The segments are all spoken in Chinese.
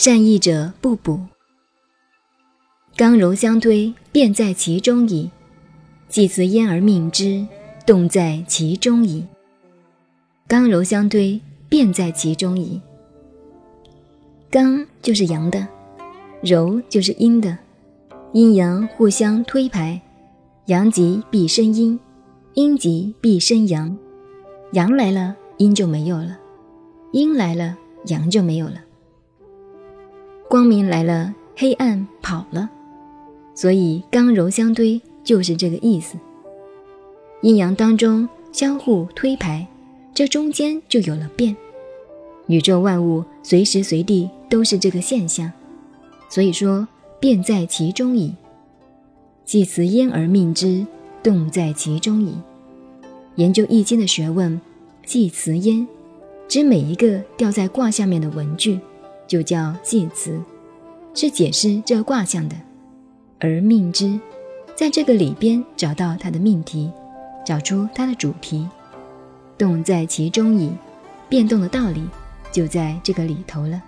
善易者不补。刚柔相推，便在其中矣。既辞焉而命之，动在其中矣。刚柔相推，便在其中矣。刚就是阳的，柔就是阴的，阴阳互相推排，阳极必生阴，阴极必生阳。阳来了，阴就没有了；阴来了，阳就没有了。光明来了，黑暗跑了，所以刚柔相推就是这个意思。阴阳当中相互推排，这中间就有了变。宇宙万物随时随地都是这个现象，所以说变在其中矣。既辞焉而命之，动在其中矣。研究易经的学问，既辞焉，指每一个吊在卦下面的文句。就叫祭词，是解释这卦象的。而命之，在这个里边找到它的命题，找出它的主题，动在其中矣。变动的道理就在这个里头了。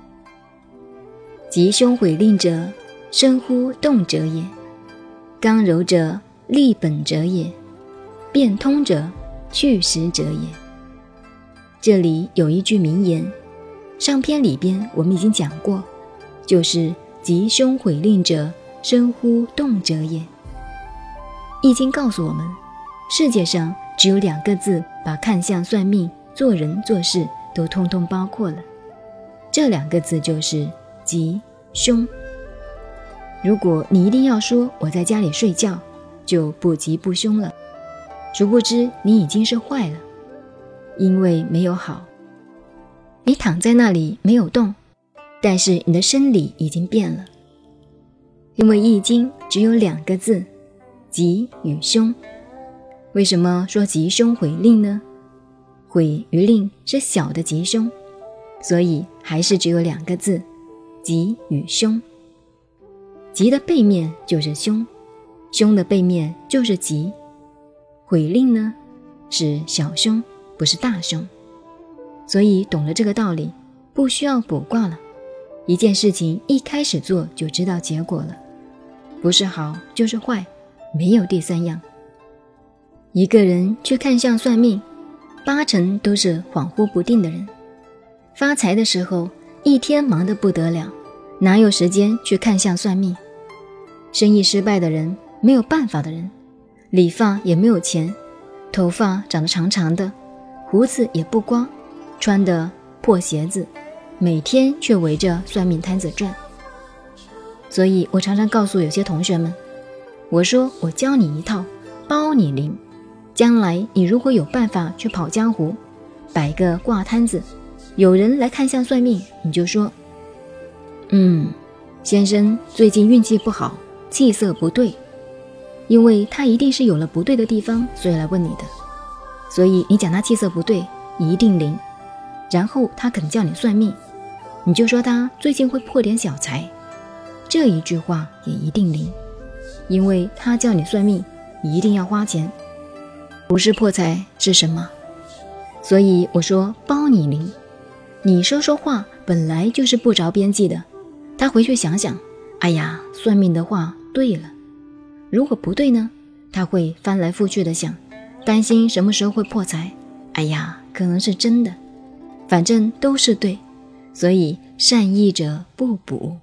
吉凶毁令者，生乎动者也；刚柔者，立本者也；变通者，去实者也。这里有一句名言。上篇里边我们已经讲过，就是吉凶毁令者，生乎动者也。易经告诉我们，世界上只有两个字，把看相、算命、做人做事都通通包括了。这两个字就是吉凶。如果你一定要说我在家里睡觉，就不吉不凶了。殊不知你已经是坏了，因为没有好。你躺在那里没有动，但是你的生理已经变了。因为《易经》只有两个字，吉与凶。为什么说吉凶毁令呢？毁与令是小的吉凶，所以还是只有两个字，吉与凶。吉的背面就是凶，凶的背面就是吉。毁令呢，是小凶，不是大凶。所以懂了这个道理，不需要卜卦了。一件事情一开始做就知道结果了，不是好就是坏，没有第三样。一个人去看相算命，八成都是恍惚不定的人。发财的时候一天忙得不得了，哪有时间去看相算命？生意失败的人，没有办法的人，理发也没有钱，头发长得长长的，胡子也不刮。穿的破鞋子，每天却围着算命摊子转。所以我常常告诉有些同学们，我说我教你一套，包你灵。将来你如果有办法去跑江湖，摆个挂摊子，有人来看相算命，你就说：“嗯，先生最近运气不好，气色不对。”因为他一定是有了不对的地方，所以来问你的。所以你讲他气色不对，一定灵。然后他肯叫你算命，你就说他最近会破点小财，这一句话也一定灵，因为他叫你算命一定要花钱，不是破财是什么？所以我说包你灵，你说说话本来就是不着边际的，他回去想想，哎呀，算命的话对了，如果不对呢？他会翻来覆去的想，担心什么时候会破财，哎呀，可能是真的。反正都是对，所以善意者不补。